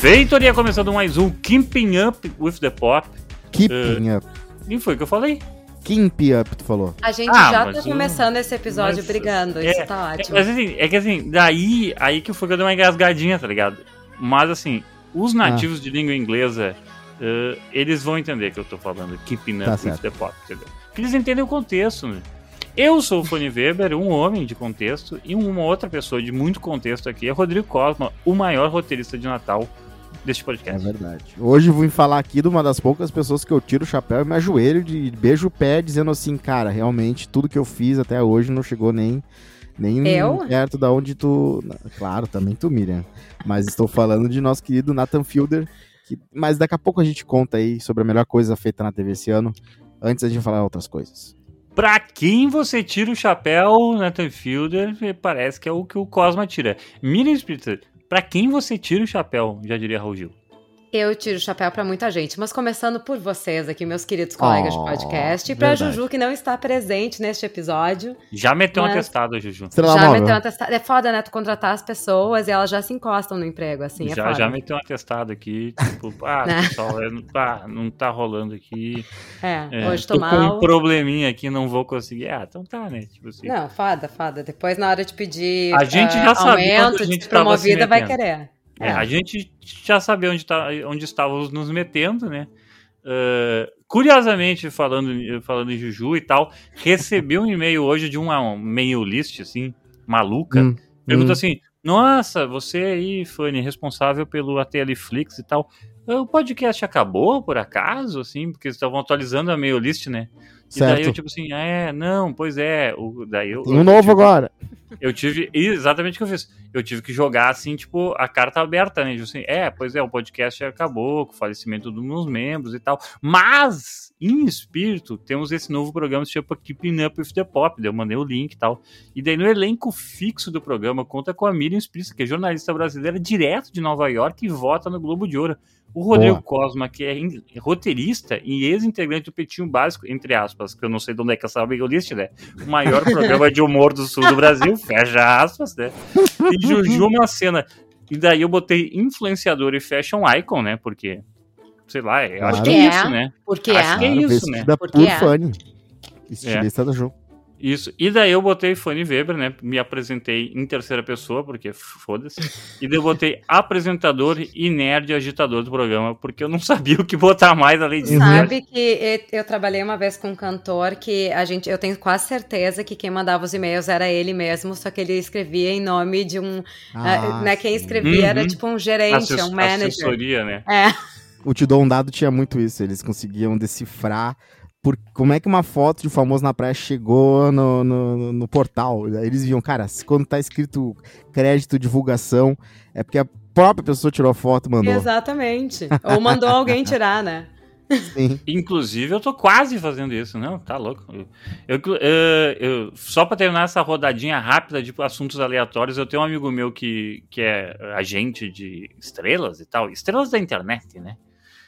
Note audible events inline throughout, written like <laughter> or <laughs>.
Feitoria começando mais um Keeping Up with the Pop. Keeping Up. E foi o que eu falei. Keep Up, tu falou. A gente Ah, já tá começando esse episódio mas- brigando, é, isso tá ótimo. Mas assim, é que assim, daí aí que foi que eu dei uma engasgadinha, tá ligado? Mas assim, os nativos de língua inglesa, eh, eles vão entender que eu tô falando Keeping Up Tá with certo. the Pop, entendeu? Porque eles entendem o contexto, né? Eu sou o Fanny Weber, um homem de contexto, e uma outra pessoa de muito contexto aqui é Rodrigo Cosma, o maior roteirista de Natal deste É podcast. verdade. Hoje eu vim falar aqui de uma das poucas pessoas que eu tiro o chapéu e me ajoelho de beijo o pé, dizendo assim, cara, realmente tudo que eu fiz até hoje não chegou nem, nem Eu? perto da onde tu. Claro, também tu, Miriam. Mas estou falando de nosso querido Nathan Fielder. que- Mas daqui a pouco a gente conta aí sobre a melhor coisa feita na TV esse ano. Antes a gente falar outras coisas. Pra quem você tira o chapéu, Nathan Fielder, parece que é o que o Cosma tira. Miriam Spritzer, pra quem você tira o chapéu, já diria Raul Gil. Eu tiro o chapéu pra muita gente, mas começando por vocês aqui, meus queridos colegas Oh, de podcast, e pra verdade. Juju, que não está presente neste episódio. Já meteu um Mas- atestado, Juju. Estrela já Móvel. meteu um atestado. É foda, né? Tu contratar as pessoas e elas já se encostam no emprego, assim, é já, foda. já meteu um atestado aqui, tipo, <laughs> ah, Né? pessoal, é, não, tá, não tá rolando aqui. É, É, hoje tô tô com mal. um probleminha aqui, não vou conseguir. Ah, então tá, né? Tipo assim. Não, foda, foda. Depois, na hora de pedir A gente já sabia onde a aumento, gente de promovida, vai querer. É, a gente já sabia onde, tá, onde estávamos nos metendo, né? Ah, curiosamente, falando, falando em Juju e tal, recebi um e-mail hoje de uma um mail list, assim, maluca. Hum, Pergunta hum. assim: Nossa, você aí, Fanny, responsável pelo ATLFlix e tal. O podcast acabou, por acaso? Assim, porque estavam atualizando a mail list, né? E daí eu, Certo. tipo assim, é, não, pois é. O, daí eu, um eu novo tive- agora. eu tive. Exatamente o que eu fiz. Eu tive que jogar assim, tipo, a carta aberta, né? Tipo assim, é, pois é, o podcast acabou com o falecimento dos meus membros e tal. Mas, em espírito, temos esse novo programa que se chama Keeping Up with the Pop. Daí eu mandei o link e tal. E daí no elenco fixo do programa conta com a Miriam Spritz, que é jornalista brasileira direto de Nova York e vota no Globo de Ouro. O Rodrigo Cosma, que é roteirista e ex-integrante do Petinho Básico, entre aspas, que eu não sei de onde é que essa mail list, né? O maior <laughs> programa de humor do sul do Brasil, fecha aspas, né? E Juju Macena. E daí eu botei influenciador e fashion icon, né? Porque, sei lá, eu acho que é Porque é. isso, né? Porque Acho é. que é Claro, isso, vestida Porque por é. Fanny. Estilista da Ju. Isso. E daí eu botei Fanny Weber, né? Me apresentei em terceira pessoa, porque foda-se. E daí eu botei apresentador e nerd agitador do programa, porque eu não <laughs> sabia o que botar mais além disso. Sabe que eu trabalhei uma vez com um cantor que a gente, eu tenho quase certeza que quem mandava os e-mails era ele mesmo, só que ele escrevia em nome de um, ah, né, quem escrevia era Uhum. tipo um gerente, Assess- um manager. Assessoria, né? É, O Te Dou um Dado tinha muito isso. Eles conseguiam decifrar por como é que uma foto de um famoso na praia chegou no, no, no portal. Aí Eles viam, cara, se quando tá escrito crédito, divulgação, é porque a própria pessoa tirou a foto e mandou. exatamente. Ou mandou alguém tirar, né? Sim. Inclusive, eu tô quase fazendo isso, não? Tá louco. Eu, eu- eu- eu- só pra terminar essa rodadinha rápida de assuntos aleatórios, eu tenho um amigo meu que, que é agente de estrelas e tal, estrelas da internet, né?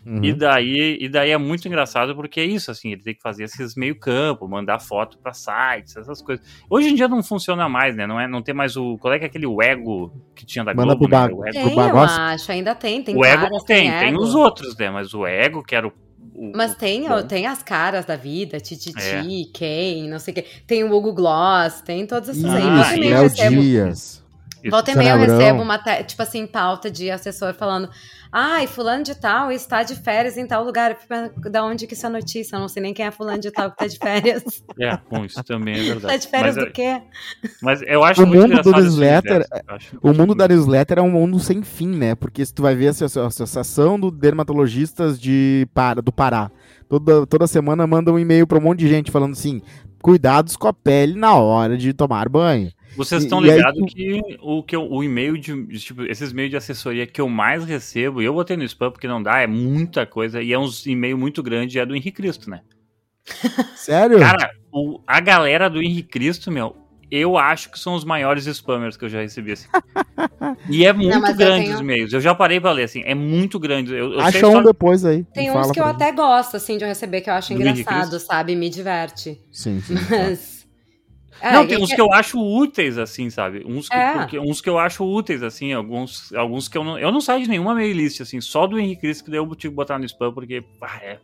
Uhum. E, daí, e daí é muito engraçado porque é isso, assim, ele tem que fazer esses meio campo, mandar foto pra sites, essas coisas. Hoje em dia não funciona mais, né? Não, é, não tem mais o. Qual é que é aquele o ego que tinha da Manda Globo, pro né? Bago. O ego, Tem, eu acho, ainda tem, tem o ego tem, tem ego. os outros, né? Mas o ego, que era o. o- Mas tem, Bom. tem as caras da vida, Tititi, É. Kane, não sei o quê. Tem o Hugo Gloss, tem todos esses aí. Ah, Volta e meia eu recebo Dias. Volta e meia eu recebo uma, tipo assim, pauta de assessor falando ai, fulano de tal está de férias em tal lugar. Da onde que isso é notícia? Eu não sei nem quem é fulano de tal que tá de férias. É, bom, isso também é <laughs> verdade. tá de férias mas, do quê? mas eu acho O muito mundo do newsletter- universo, acho- O mundo da newsletter é um mundo sem fim, né? Porque se tu vai ver a asso- a Associação do Dermatologistas de Para, do Pará, toda, toda semana manda um e-mail pra um monte de gente falando assim: cuidados com a pele na hora de tomar banho. Vocês estão ligados tu- que o que eu- o e-mail de de, tipo esses e-mails de assessoria que eu mais recebo, e eu botei no spam porque não dá, é muita coisa e é uns e-mail muito grande, é do Henrique Cristo, né? <laughs> Sério? Cara, o- a galera do Henrique Cristo, meu, eu acho que são os maiores spammers que eu já recebi assim. E é <laughs> muito eu grande tenho- os e-mails. Eu já parei pra ler assim, é muito grande. Eu, eu Acha só- um depois aí. Tem uns que eu pra até gosto, assim, de eu receber, que eu acho Do engraçado, sabe? Me diverte. gente. Sim, sim. <laughs> Mas É, não, tem uns que... que eu acho úteis, assim, sabe? Uns que, é. porque, uns que eu acho úteis, assim, alguns, alguns que eu não. Eu não saio de nenhuma playlist, assim, só do Henrique Cristo que daí eu tive que botar no spam, porque. Ah, é,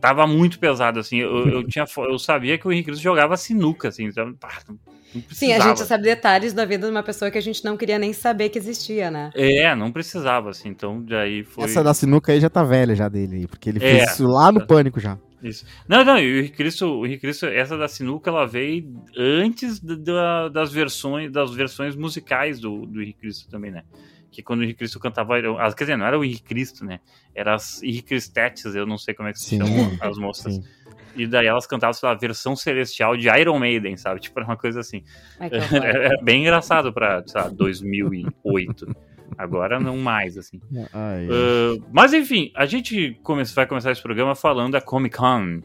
tava muito pesado, assim. Eu, eu, tinha, eu sabia que o Henrique Cristo jogava sinuca, assim. Então, pá, Sim, a gente sabe detalhes da vida de uma pessoa que a gente não queria nem saber que existia, né? É, não precisava, assim, então daí foi... Essa da sinuca aí já tá velha já dele, porque ele fez é, isso lá no Pânico já. Isso. Não, não, o Henrique Cristo, o Henrique Cristo, essa da sinuca, ela veio antes da, das versões das versões musicais do, do Henrique Cristo também, né? Que quando o Henrique Cristo cantava, quer dizer, não era o Henrique Cristo, né? Era as Henrique Cristetes, eu não sei como é que se chamam as moças. Sim. E daí elas cantavam, sei lá, a versão celestial de Iron Maiden, sabe? Tipo, era uma coisa assim. Ai, é, é, bem engraçado pra, sei lá, 2008. Agora não mais, assim. <laughs> Uh, mas enfim, a gente come vai começar esse programa falando da Comic Con,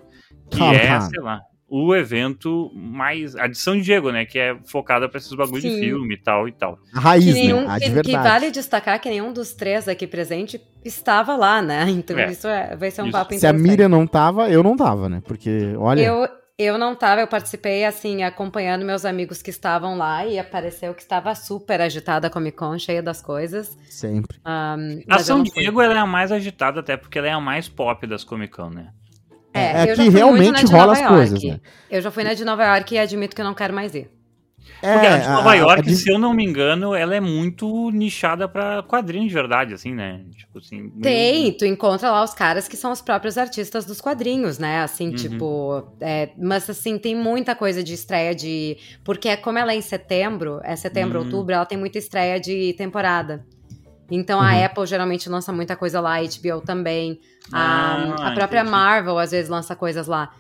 que é, sei lá, o evento mais. A de Diego, né? Que é focada pra esses bagulhos de filme e tal e tal. A raiz, nenhum, né? A que, que, vale destacar que nenhum dos três aqui presente estava lá, né? Então é. isso é, vai ser um isso. papo Se a Miriam não tava, eu não tava, né? Porque, olha. Eu, eu não tava, eu participei, assim, acompanhando meus amigos que estavam lá e apareceu que estava super agitada a Comic Con, cheia das coisas. Sempre. Um, a São Diego ela é a mais agitada, até porque ela é a mais pop das Comic Con, né? É, é que realmente rola as coisas, né? Eu já fui na de Nova York e admito que eu não quero mais ir. É, Porque a de Nova a, York, a de... se eu não me engano, ela é muito nichada para quadrinhos de verdade, assim, né? Tipo assim. Tem, tu encontra lá os caras que são os próprios artistas dos quadrinhos, né? Assim, uhum. tipo. É, mas assim, tem muita coisa de estreia de. Porque como ela é em setembro, é setembro, uhum. outubro, ela tem muita estreia de temporada. Então uhum. a Apple geralmente lança muita coisa lá, a HBO também. Ah, a, a própria entendi. Marvel às vezes lança coisas lá.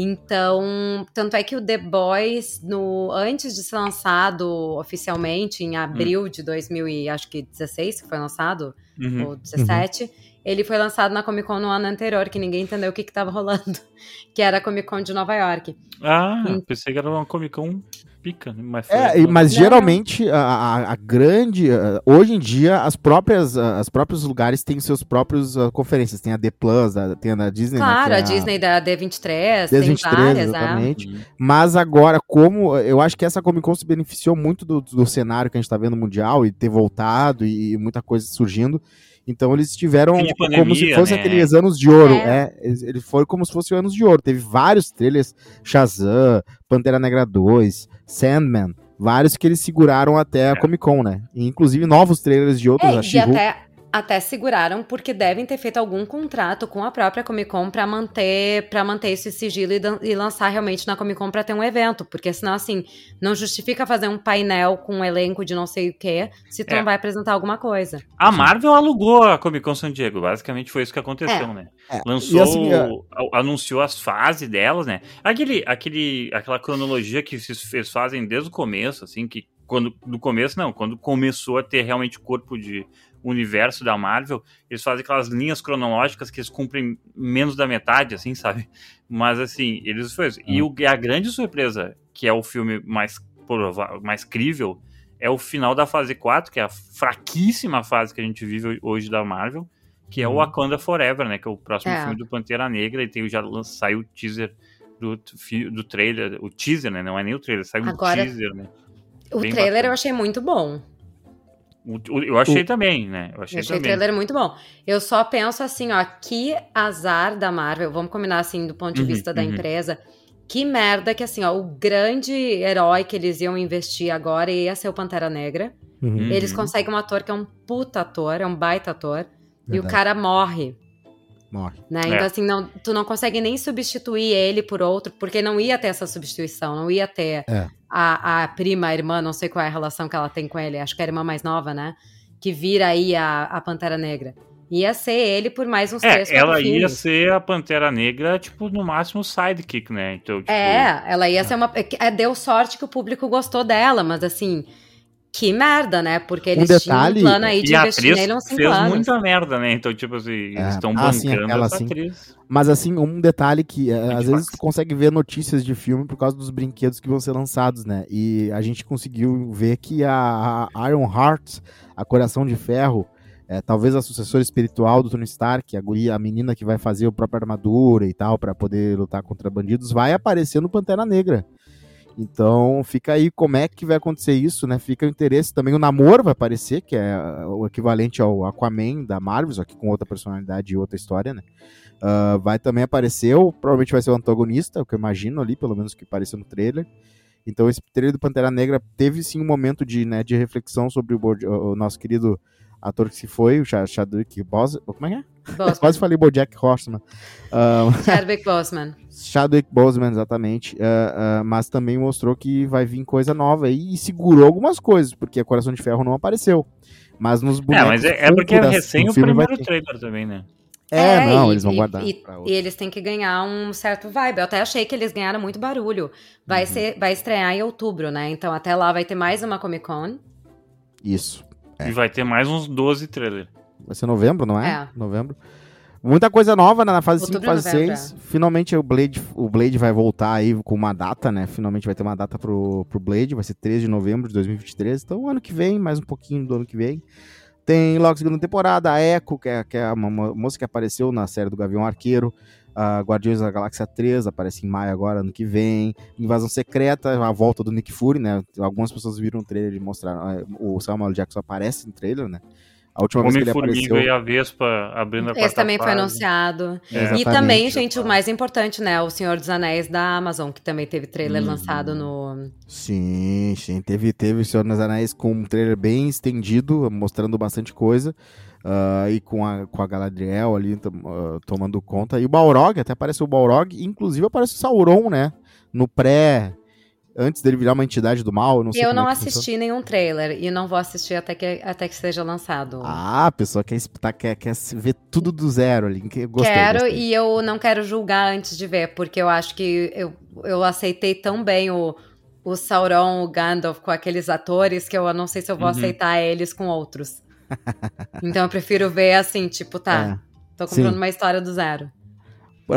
Então, tanto é que o The Boys, no, antes de ser lançado oficialmente, em abril hum. de 2016, que foi lançado, uhum. ou 17, uhum. ele foi lançado na Comic Con no ano anterior, que ninguém entendeu o que estava rolando, <laughs> que era a Comic Con de Nova York. Ah, e... pensei que era uma Comic Con pica, né? mas, é, mas geralmente a, a, a grande. hoje em dia, as próprias, as próprios lugares têm seus próprios uh, conferências. Tem a D Plus, a, tem a Disney. Né, claro, né, a, a, Disney da D23, D23 tem várias, né? exatamente. Né? Mas agora, como eu acho que essa Comic Con se beneficiou muito do, do cenário que a gente tá vendo mundial e ter voltado e, e muita coisa surgindo. Então eles tiveram pandemia, como se fosse né? aqueles anos de ouro. É. é ele foi como se fosse anos de ouro. Teve vários trailers, Shazam, Pantera Negra 2, Sandman, vários que eles seguraram até a é. Comic Con, né? E, inclusive novos trailers de outros, é, e até até seguraram porque devem ter feito algum contrato com a própria Comic Con para manter para manter esse sigilo e, e, lançar realmente na Comic Con para ter um evento, porque senão assim, não justifica fazer um painel com um elenco de não sei o que se tu é. não vai apresentar alguma coisa. A Marvel alugou a Comic Con San Diego, basicamente foi isso que aconteceu, é. né? É. Lançou, assim, é anunciou as fases delas, né? Aquele aquele aquela cronologia que eles fazem desde o começo, assim, que quando do começo não, quando começou a ter realmente corpo de universo da Marvel, eles fazem aquelas linhas cronológicas que eles cumprem menos da metade, assim, sabe? Mas assim, eles fazem. E o, a grande surpresa, que é o filme mais provável, mais crível, é o final da fase 4, que é a fraquíssima fase que a gente vive hoje da Marvel, que é o uhum. Wakanda Forever, né? Que é o próximo é. filme do Pantera Negra, e tem, já saiu o teaser do, do trailer, o teaser, né? Não é nem o trailer, saiu Agora, o teaser, né? O Bem trailer bacana. eu achei muito bom. Eu achei o... também, né? Eu achei, eu achei também. o trailer muito bom. Eu só penso assim, ó, que azar da Marvel, vamos combinar assim, do ponto de uhum, vista da uhum. empresa. Que merda que assim, ó, o grande herói que eles iam investir agora ia ser o Pantera Negra. Uhum. Eles conseguem um ator que é um puta ator, é um baita ator, Verdade. e o cara morre. Morre. Né? É. Então, assim, não, tu não consegue nem substituir ele por outro, porque não ia ter essa substituição, não ia ter é. a, a prima, a irmã, não sei qual é a relação que ela tem com ele, acho que é a irmã mais nova, né? Que vira aí a, a Pantera Negra. Ia ser ele por mais uns é, três, Ela ia filmes. ser a Pantera Negra, tipo, no máximo sidekick, né? Então, tipo... É, ela ia é. ser uma. É, deu sorte que o público gostou dela, mas assim que merda, né? Porque eles um detalhe, tinham um plano aí de investir nele uns 5 fez anos. muita merda, né? Então, tipo assim, é. eles estão ah, bancando sim, essa atriz. Mas assim, um detalhe que é, às vezes tu consegue ver notícias de filme por causa dos brinquedos que vão ser lançados, né? E a gente conseguiu ver que a, a Iron Heart, a Coração de Ferro, é, talvez a sucessora espiritual do Tony Stark, a guria, a menina que vai fazer a própria armadura e tal para poder lutar contra bandidos, vai aparecer no Pantera Negra. Então fica aí como é que vai acontecer isso, né? Fica o interesse também. O namoro vai aparecer, que é o equivalente ao Aquaman da Marvel, só que com outra personalidade e outra história, né? Uh, vai também aparecer, ou provavelmente vai ser o antagonista, o que eu imagino ali, pelo menos que apareceu no trailer. Então esse trailer do Pantera Negra teve sim um momento de, né, de reflexão sobre o, o, nosso querido ator que se foi, o Chadwick Boseman. Como é que é? Quase falei Bojack Horseman. Uh, <laughs> Chadwick Boseman. Chadwick Boseman, exatamente. Uh, uh, mas também mostrou que vai vir coisa nova aí e segurou algumas coisas, porque a Coração de Ferro não apareceu. Mas nos bonecos... É, mas é, é porque é recém o primeiro trailer também, né? É, é não, e, eles vão guardar. E, e, eles têm que ganhar um certo vibe. Eu até achei que eles ganharam muito barulho. Vai, uhum. ser, vai estrear em outubro, né? Então até lá vai ter mais uma Comic Con. Isso. É. E vai ter mais uns 12 trailers. Vai ser novembro, não é? É. Novembro. Muita coisa nova né, na fase Outubro 5, fase 6. É. Finalmente o Blade, o Blade vai voltar aí com uma data, né? Finalmente vai ter uma data pro, pro Blade, vai ser 13 de novembro de 2023. Então, ano que vem, mais um pouquinho do ano que vem. Tem logo segunda temporada, a Echo, que é, que é uma moça que apareceu na série do Gavião Arqueiro. Uh, Guardiões da Galáxia 3 aparece em maio agora, ano que vem. Invasão Secreta, a volta do Nick Fury, né? Algumas pessoas viram o trailer e mostraram. Uh, o Samuel Jackson aparece no trailer, né? A última Homem vez que ele apareceu... e a Vespa abrindo a Esse também foi anunciado. É. E também, gente, o mais importante, né? O Senhor dos Anéis da Amazon, que também teve trailer hum. lançado no... Sim, sim. Teve, teve o Senhor dos Anéis com um trailer bem estendido, mostrando bastante coisa. Uh, e com a, com a Galadriel ali uh, tomando conta. E o Balrog, até aparece o Balrog. Inclusive aparece o Sauron, né? No pré antes dele virar uma entidade do mal. Não sei eu não é assisti funciona. nenhum trailer e não vou assistir até que, até que seja lançado. Ah, a pessoa quer, tá, quer, quer ver tudo do zero ali. Gostei, quero gostei. e eu não quero julgar antes de ver, porque eu acho que eu, eu aceitei tão bem o, o Sauron, o Gandalf com aqueles atores que eu não sei se eu vou uhum. aceitar eles com outros. então eu prefiro ver assim, tipo, tá, <laughs> é. tô comprando Sim. uma história do zero.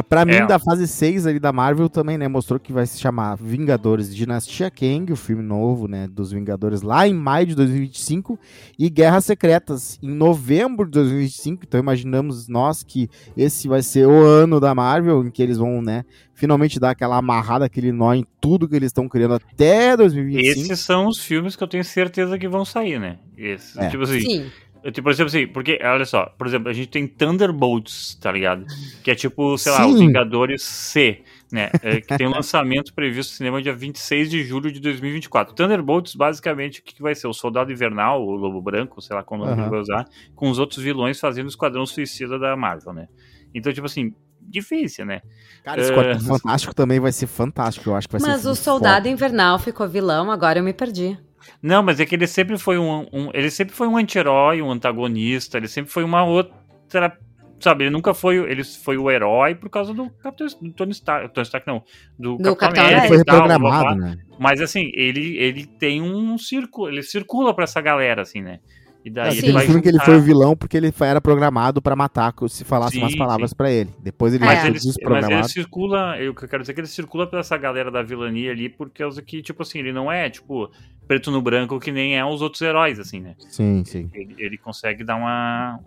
Pra mim, é. da fase 6 ali da Marvel também, né? Mostrou que vai se chamar Vingadores Dinastia Kang, o filme novo, né? Dos Vingadores, lá em maio de 2025. E Guerras Secretas, em novembro de 2025. Então imaginamos nós que esse vai ser o ano da Marvel, em que eles vão, né? Finalmente dar aquela amarrada, aquele nó em tudo que eles estão criando até 2025. Esses são os filmes que eu tenho certeza que vão sair, né? Esses, é. Tipo assim. Sim. Eu, tipo, por exemplo, assim, porque, olha só, por exemplo, a gente tem Thunderbolts, tá ligado? Que é tipo, sei Sim. lá, os Vingadores C, né? É, que tem um <laughs> lançamento previsto no cinema dia 26 de julho de 2024. Thunderbolts, basicamente, o que, que vai ser? O Soldado Invernal, o Lobo Branco, sei lá como uhum. ele vai usar, com os outros vilões fazendo o Esquadrão Suicida da Marvel, né? Então, tipo assim, difícil, né? Cara, esse uh... <laughs> Fantástico também vai ser fantástico, eu acho que vai Mas ser. Mas o Soldado foda. Invernal ficou vilão, agora eu me perdi. Não, mas é que ele sempre foi um, um ele sempre foi um anti-herói, um antagonista, ele sempre foi uma outra, sabe, ele nunca foi, ele foi o herói por causa do Capitão do Tony Stark, Tony Stark não, do, do Capitão América, foi reprogramado, né? Mas assim, ele ele tem um círculo, ele circula para essa galera assim, né? E daí assim, ele vai filme juntar... que ele foi o vilão porque ele era programado para matar se falasse sim, umas palavras para ele. Depois ele mas, ele, mas ele circula, eu quero dizer que ele circula pela essa galera da vilania ali por causa que, tipo assim, ele não é, tipo, preto no branco que nem é os outros heróis, assim, né? Sim, sim. Ele, ele consegue dar uma,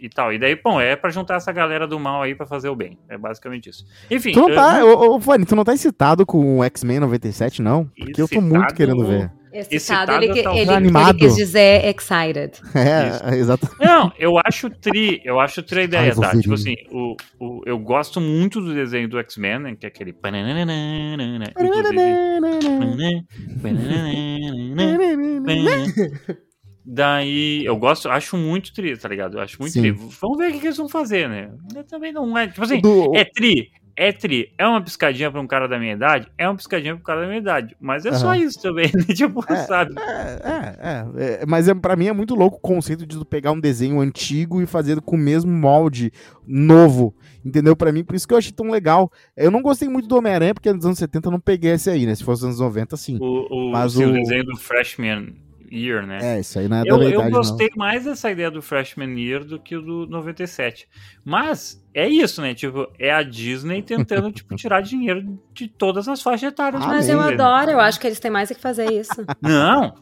e tal. E daí, bom, é para juntar essa galera do mal aí para fazer o bem. É basicamente isso. Enfim. Tu não tá, eu... ô, ô, Fanny, tu não tá excitado com o X-Men 97, não? Porque excitado... eu tô muito querendo ver. Excitado, ele, ele, ele, ele quis dizer excited. <laughs> É, exato. Não, eu acho tri, eu acho tri a ideia, tá? Tipo assim, o, o, eu gosto muito do desenho do X-Men, né, que é aquele <laughs> Daí, eu gosto, acho muito tri, tá ligado? Eu acho muito Sim. tri. Vamos ver o que, que eles vão fazer, né? Eu também não é. Tipo assim, do... é tri, é tri, é uma piscadinha pra um cara da minha idade? É uma piscadinha pro cara da minha idade. Mas é uhum. só isso também, <laughs> né? Tipo, é, sabe? É, é, é, é. Mas é, pra mim é muito louco o conceito de pegar um desenho antigo e fazer com o mesmo molde novo. Entendeu? Pra mim, por isso que eu achei tão legal. Eu não gostei muito do Homem-Aranha, porque nos anos 70 eu não peguei esse aí, né? Se fosse nos anos 90, sim. O, o, Mas o... desenho do Freshman Year, né? É, isso aí não é eu, da Eu gostei não. mais dessa ideia do Freshman Year do que o do 97. Mas é isso, né? Tipo, é a Disney tentando, <laughs> tipo, tirar dinheiro de todas as faixas etárias. Ah, mas eu adoro, eu acho que eles têm mais que fazer isso. <laughs> Não,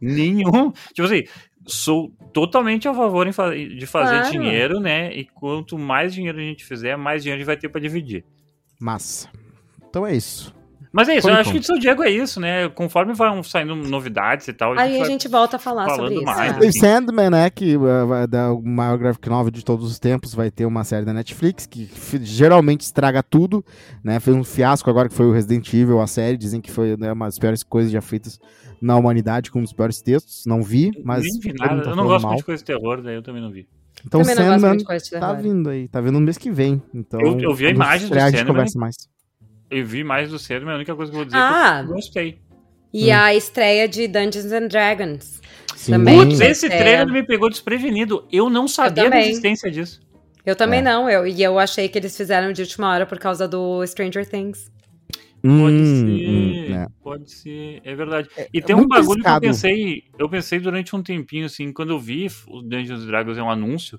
nenhum. Tipo assim, sou totalmente a favor de fazer claro. dinheiro, né? E quanto mais dinheiro a gente fizer, mais dinheiro a gente vai ter para dividir. Massa. Então é isso. Mas é isso, Comic eu acho que o seu Diego é isso, né? Conforme vão saindo novidades e tal, Aí a gente volta a falar sobre isso. mais? Tem assim. Sandman, né? Que uh, vai dar o maior graphic novel de todos os tempos. Vai ter uma série da Netflix que geralmente estraga tudo, né? Fez um fiasco agora que foi o Resident Evil, a série. Dizem que foi né, uma das piores coisas já feitas na humanidade, com um dos piores textos. Não vi, mas. Nem vi nada. tá eu não gosto mal. muito de coisa de terror, daí eu também não vi. Então Também Sandman de de tá vindo aí. Tá vindo no mês que vem. Então, Eu- eu vi a imagem do estrear, a gente Sandman. conversa mais. Eu vi mais do cedo, mas a única coisa que eu vou dizer é Ah, que eu gostei. e a estreia de Dungeons and Dragons. Sim. Também. Putz, vai esse trailer me pegou desprevenido. Eu não sabia da também. existência disso. Eu também É. não, eu, e eu achei que eles fizeram de última hora por causa do Stranger Things. Pode Hum, ser, hum, é. pode ser, é verdade. E tem é um muito bagulho arriscado. que eu pensei, eu pensei durante um tempinho, assim, quando eu vi o Dungeons and Dragons é um anúncio,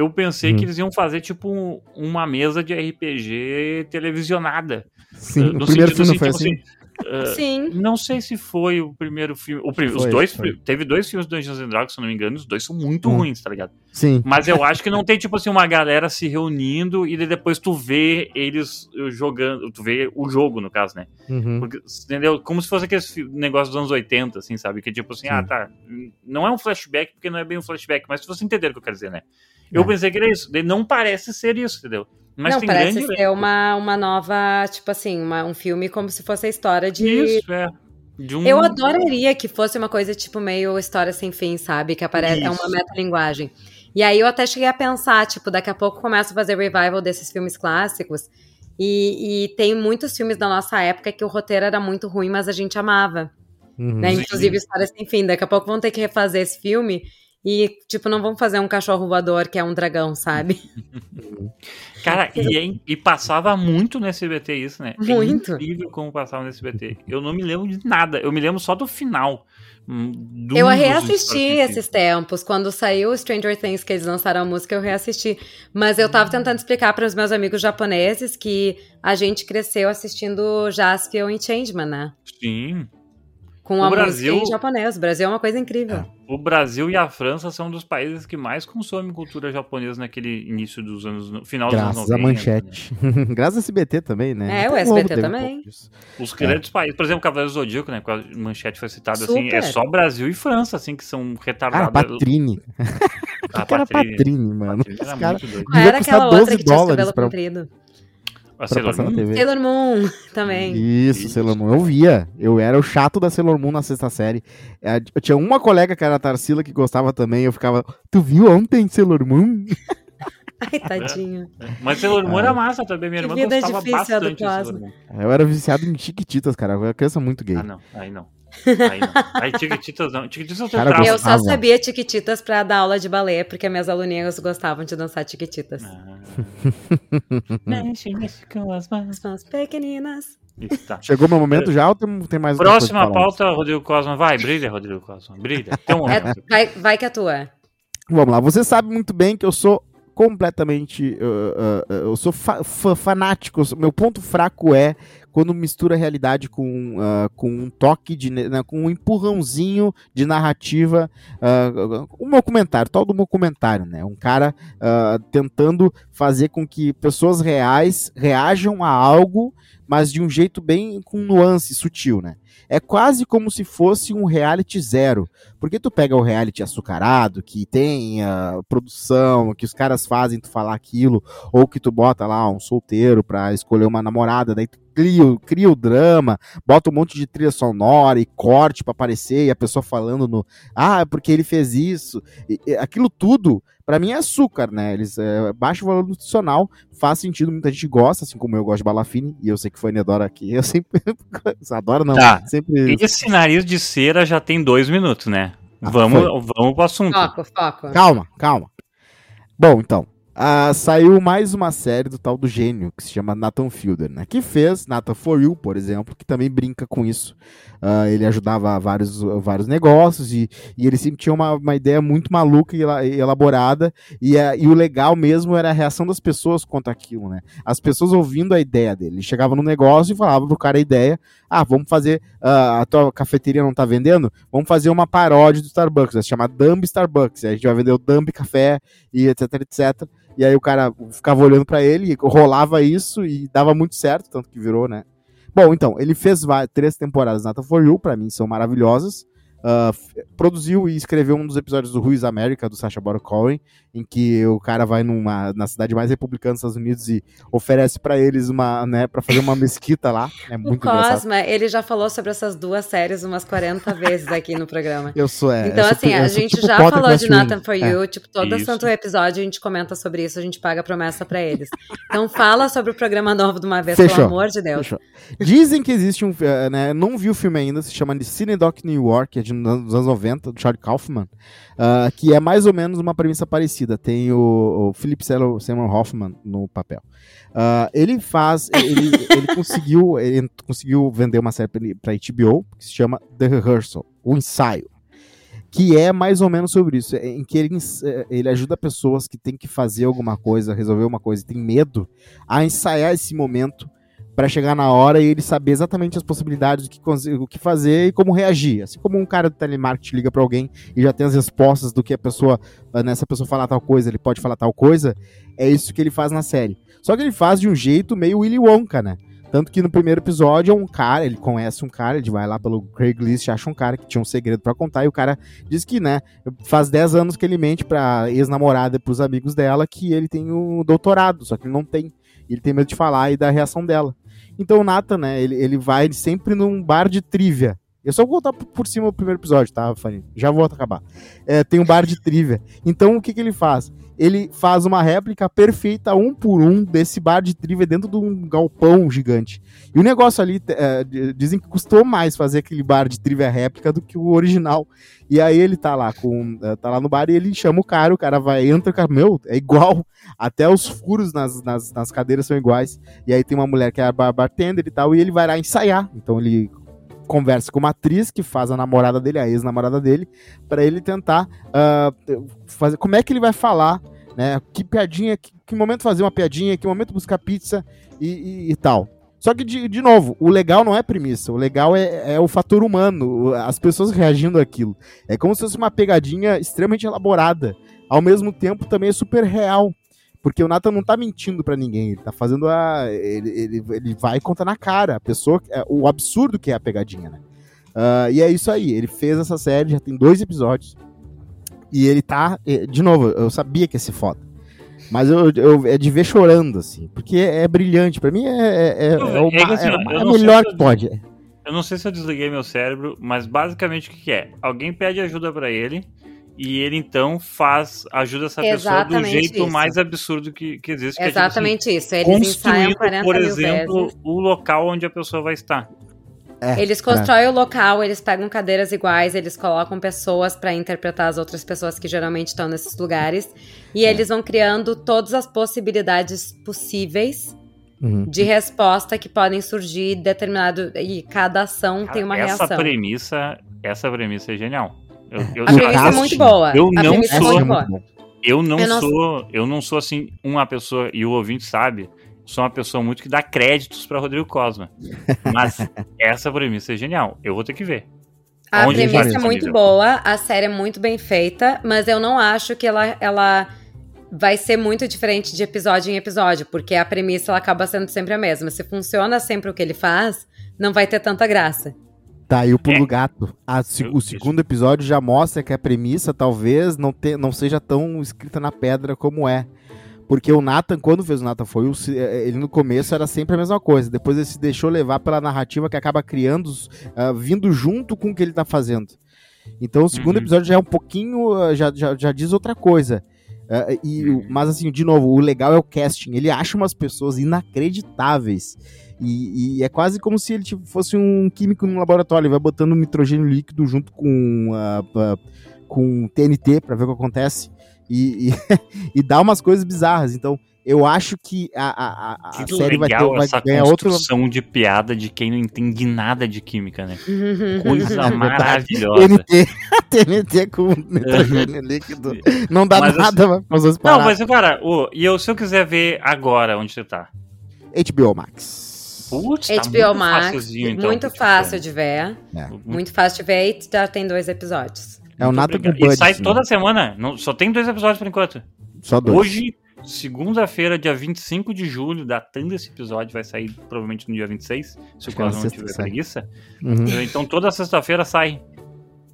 eu pensei Hum. que eles iam fazer, tipo, um- uma mesa de RPG televisionada. Sim, No o primeiro sentido, filme foi tipo assim. ah, Sim. não sei se foi o primeiro filme. O prim- os Foi, dois. foi. Teve dois filmes do Dungeons and Dragons, se eu não me engano, os dois são muito Hum. ruins, tá ligado? Sim. Mas eu acho que não tem, tipo assim, uma galera se reunindo e depois tu vê eles jogando. Tu vê o jogo, no caso, né? Uhum. Porque, entendeu? Como se fosse aqueles fi- negócios dos anos 80, assim, sabe? Que tipo assim, Sim. ah, tá. Não é um flashback, porque não é bem um flashback, mas se você entender o que eu quero dizer, né? Eu É. pensei que era isso. Não parece ser isso, entendeu? Mas não, tem parece grande ser uma, uma nova, tipo assim, uma- um filme como se fosse a história de. Isso, é. De um... Eu adoraria que fosse uma coisa tipo meio história sem fim, sabe? Que aparece, é uma metalinguagem. E aí eu até cheguei a pensar, tipo, daqui a pouco começa a fazer revival desses filmes clássicos. E, e tem muitos filmes da nossa época que o roteiro era muito ruim, mas a gente amava. Uhum. Né? Sim. Inclusive História Sem Fim. Daqui a pouco vão ter que refazer esse filme e, tipo, não vão fazer um cachorro voador que é um dragão, sabe? <laughs> Cara, e, é e passava muito no SBT isso, né? Muito. É incrível como passava no SBT. Eu não me lembro de nada. Eu me lembro só do final. hum, de Eu reassisti esses tempos. Quando saiu o Stranger Things, que eles lançaram a música, eu reassisti. Mas eu tava tentando explicar para os meus amigos japoneses que a gente cresceu assistindo Jaspion e Changeman, né? Sim. Com O a Brasil- música em japonês. O Brasil é uma coisa incrível. O Brasil e a França são um dos países que mais consomem cultura japonesa naquele início dos anos. no- Final dos Graças anos à 90. né? manchete. <laughs> Graças ao SBT também, né? É, o SBT um também. disso. Os grandes países, por exemplo, Cavaleiro do Zodíaco, né? A manchete foi citado assim, é só Brasil e França, assim, que são Cara, retardados. Patrine. a <laughs> O que era Patrine, mano? Patrine Os era cara- era aquela outra 12 que tinha os dólares cabelo pra- comprido? A Pra Sailor na Moon? TV. Sailor Moon <laughs> também. Isso, Isso. Sailor Moon. Eu via. Eu era o chato da Sailor Moon na sexta série. É, Eu tinha uma colega que era a Tarsila que gostava também. Eu ficava, tu viu ontem Sailor Moon? <laughs> Ai, tadinho. Mas Sailor Moon Ah. era massa também. Minha Que irmã vida gostava difícil a do bastante Sailor Plasma. Moon. Eu era viciado em Chiquititas, cara. Eu era criança muito gay. Ah, não. Aí não. Aí não. Aí Tiquititas não. Tiquititas eu tenho Cara. Eu só sabia Tiquititas pra dar aula de balé, porque minhas aluninhas gostavam de dançar Tiquititas. Ah. <laughs> Mexe, mexe com as mãos. As mãos pequeninas. Isso, tá. Chegou meu momento já ou tem, tem mais Próxima pauta, Rodrigo Cosma. Vai, brilha, Rodrigo Cosma. Brilha. Tem um É, vai, vai que é tua. Vamos lá. Você sabe muito bem que eu sou completamente. uh, uh, uh, eu sou fa- fa- fanático. eu sou- meu ponto fraco é quando mistura realidade com, uh, com um toque de. né, com um empurrãozinho de narrativa. Uh, um documentário, tal do documentário, né? Um cara uh, tentando fazer com que pessoas reais reajam a algo, mas de um jeito bem com nuance, sutil, né? É quase como se fosse um reality zero. Porque tu pega o reality açucarado, que tem a produção, que os caras fazem tu falar aquilo, ou que tu bota lá um solteiro pra escolher uma namorada, daí tu cria, o- cria o drama, bota um monte de trilha sonora e corte pra aparecer, e a pessoa falando no. Ah, é porque ele fez isso. E- e aquilo tudo, pra mim, é açúcar, né? Eles é, baixo valor nutricional, faz sentido, muita gente gosta, assim como eu gosto de balafine, e eu sei que foi adora aqui. <laughs> Eu sempre. <laughs> adora, não. Tá. Sempre. Esse nariz de cera já tem dois minutos, né? Ah, vamos, foi. vamos pro assunto. Foco, foco. Calma, calma. Bom, então. Ah, saiu mais uma série do tal do gênio, que se chama Nathan Fielder, né? Que fez Nathan For You, por exemplo, que também brinca com isso. Ah, ele ajudava vários, vários negócios e, e ele sempre tinha uma, uma ideia muito maluca e ela- elaborada. E, e o legal mesmo era a reação das pessoas quanto aquilo, né? As pessoas ouvindo a ideia dele. Ele chegava no negócio e falava pro cara a ideia: ah, vamos fazer. ah, a tua cafeteria não tá vendendo? Vamos fazer uma paródia do Starbucks, vai se chamar Dumb Starbucks. A gente vai vender o Dumb Café e etc, etc. E aí o cara ficava olhando pra ele, rolava isso e dava muito certo, tanto que virou, né? Bom, então, ele fez três temporadas Nata For You, pra mim são maravilhosas. Uh, produziu e escreveu um dos episódios do Ruiz América, do Sacha Baron Cohen, em que o cara vai numa, na cidade mais republicana dos Estados Unidos e oferece para eles uma, né, para fazer uma mesquita lá. É muito o Cosma, ele já falou sobre essas duas séries umas 40 vezes aqui no programa. Eu sou, é. Então, sou, assim, a gente tipo já falou de Nathan For You, é. tipo, todo Isso. santo episódio a gente comenta sobre isso, a gente paga promessa para eles. Então, fala sobre o programa novo de uma vez, Fechou. pelo amor de Deus. Fechou. Dizem que existe um, eh, né, não vi o filme ainda, se chama de Cinedoc New York, é de, dos anos 90, do Charlie Kaufman, ah, que é mais ou menos uma premissa parecida. Tem o, o Philip Seymour Hoffman no papel. Ah, ele faz, ele, <laughs> ele conseguiu, ele conseguiu vender uma série para HBO que se chama The Rehearsal, o ensaio. Que é mais ou menos sobre isso, é em que ele, eh, ele ajuda pessoas que têm que fazer alguma coisa, resolver uma coisa e tem medo, a ensaiar esse momento para chegar na hora e ele saber exatamente as possibilidades do que, o que fazer e como reagir. Assim como um cara do telemarketing liga para alguém e já tem as respostas do que a pessoa, ah, né, se a pessoa falar tal coisa, ele pode falar tal coisa, é isso que ele faz na série. Só que ele faz de um jeito meio Willy Wonka, né? Tanto que no primeiro episódio é um cara, ele conhece um cara, ele vai lá pelo Craigslist, acha um cara que tinha um segredo pra contar e o cara diz que, né, faz 10 anos que ele mente pra ex-namorada e pros amigos dela que ele tem um doutorado, só que ele não tem. Ele tem medo de falar e da reação dela. Então o Nathan, né, ele, ele vai sempre num bar de trivia. Eu só vou contar por- cima o primeiro episódio, tá, Fanny? Já vou acabar. É, tem um bar de trivia. Então o que, que ele faz? Ele faz uma réplica perfeita, um por um, desse bar de trivia dentro de um galpão gigante. E o negócio ali, é, dizem que custou mais fazer aquele bar de trivia réplica do que o original. E aí ele tá lá com. eh, tá lá no bar e ele chama o cara, o cara vai, entra, o cara, meu, é igual. Até os furos nas, nas, nas cadeiras são iguais. E aí tem uma mulher que é a bar- bartender e tal, e ele vai lá ensaiar. Então ele conversa com uma atriz que faz a namorada dele, a ex-namorada dele, pra ele tentar ah, fazer. Como é que ele vai falar, né? Que piadinha, que, que momento fazer uma piadinha, que momento buscar pizza e, e- e tal. Só que, de, de novo, o legal não é premissa, o legal é, é o fator humano, as pessoas reagindo àquilo. É como se fosse uma pegadinha extremamente elaborada. Ao mesmo tempo, também é super real. Porque o Nathan não tá mentindo pra ninguém, ele tá fazendo a. Ele, ele, ele vai contar na cara a pessoa, é, o absurdo que é a pegadinha, né? Ah, e é isso aí, ele fez essa série, já tem dois episódios. E ele tá. De novo, eu sabia que ia ser foda. Mas eu, eu- é de ver chorando, assim. Porque é, brilhante. Pra mim é, é, é, Eu- é o é assim, é é melhor que pode. Eu não sei se eu desliguei meu cérebro, mas basicamente o que, que é? Alguém pede ajuda pra ele e ele então faz ajuda essa pessoa do Exatamente jeito isso. mais absurdo que, que existe. que é, tipo assim, Exatamente isso. Eles ensaiam construindo, 40 por mil exemplo, vezes. o local onde a pessoa vai estar. É, Eles constroem o local, eles pegam cadeiras iguais, eles colocam pessoas pra interpretar as outras pessoas que geralmente estão nesses lugares. E É. eles vão criando todas as possibilidades possíveis Uhum. de resposta que podem surgir determinado. E cada ação Cara, tem uma essa reação. premissa, essa premissa é genial. Eu, eu, A premissa é casting, muito boa. eu a não é sou- é eu não Eu não- sou, eu não sou assim uma pessoa e o ouvinte sabe. Sou uma pessoa muito que dá créditos pra Rodrigo Cosma. Mas <laughs> essa premissa é genial. Eu vou ter que ver. A Onde premissa é muito disponível? boa, a série é muito bem feita, mas eu não acho que ela, ela vai ser muito diferente de episódio em episódio, porque a premissa ela acaba sendo sempre a mesma. Se funciona sempre o que ele faz, não vai ter tanta graça. Tá, e o pulo É. do gato. A Eu- o segundo episódio já mostra que a premissa talvez não, te, não seja tão escrita na pedra como é. Porque o Nathan, quando fez o Nathan foi, eh, ele no começo era sempre a mesma coisa. Depois ele se deixou levar pela narrativa que acaba criando, ah, vindo junto com o que ele tá fazendo. Então o segundo Uhum. episódio já é um pouquinho, ah, já, já, já diz outra coisa. Ah, e, Uhum. mas assim, de novo, o legal é o casting. Ele acha umas pessoas inacreditáveis. E, e é quase como se ele tipo, fosse um químico no laboratório. Ele vai botando nitrogênio líquido junto com, ah, ah, com TNT para ver o que acontece. E, e, <laughs> e dá umas coisas bizarras. Então, eu acho que a, a, a, Que série vai, ter, vai essa ganhar outro. construção de piada de quem não entende nada de química, né? Coisa <laughs> Verdade. maravilhosa. TNT, TNT <laughs> com <laughs> nitrogênio líquido. Não dá Mas, nada pra fazer as Não, mas, cara, e eu, se eu quiser ver agora onde você tá? HBO Max. Putz, tá HBO muito Max, então, muito fácil de ver, É. muito- fácil de ver e já tem dois episódios. É o Nathan com. E sai sim. toda semana, não, só tem dois episódios por enquanto. Só dois. Hoje, segunda-feira, dia 25 de julho, datando esse episódio, vai sair provavelmente no dia 26, se o que é Cosmo não tiver que sai. preguiça. Uhum. Então toda sexta-feira sai.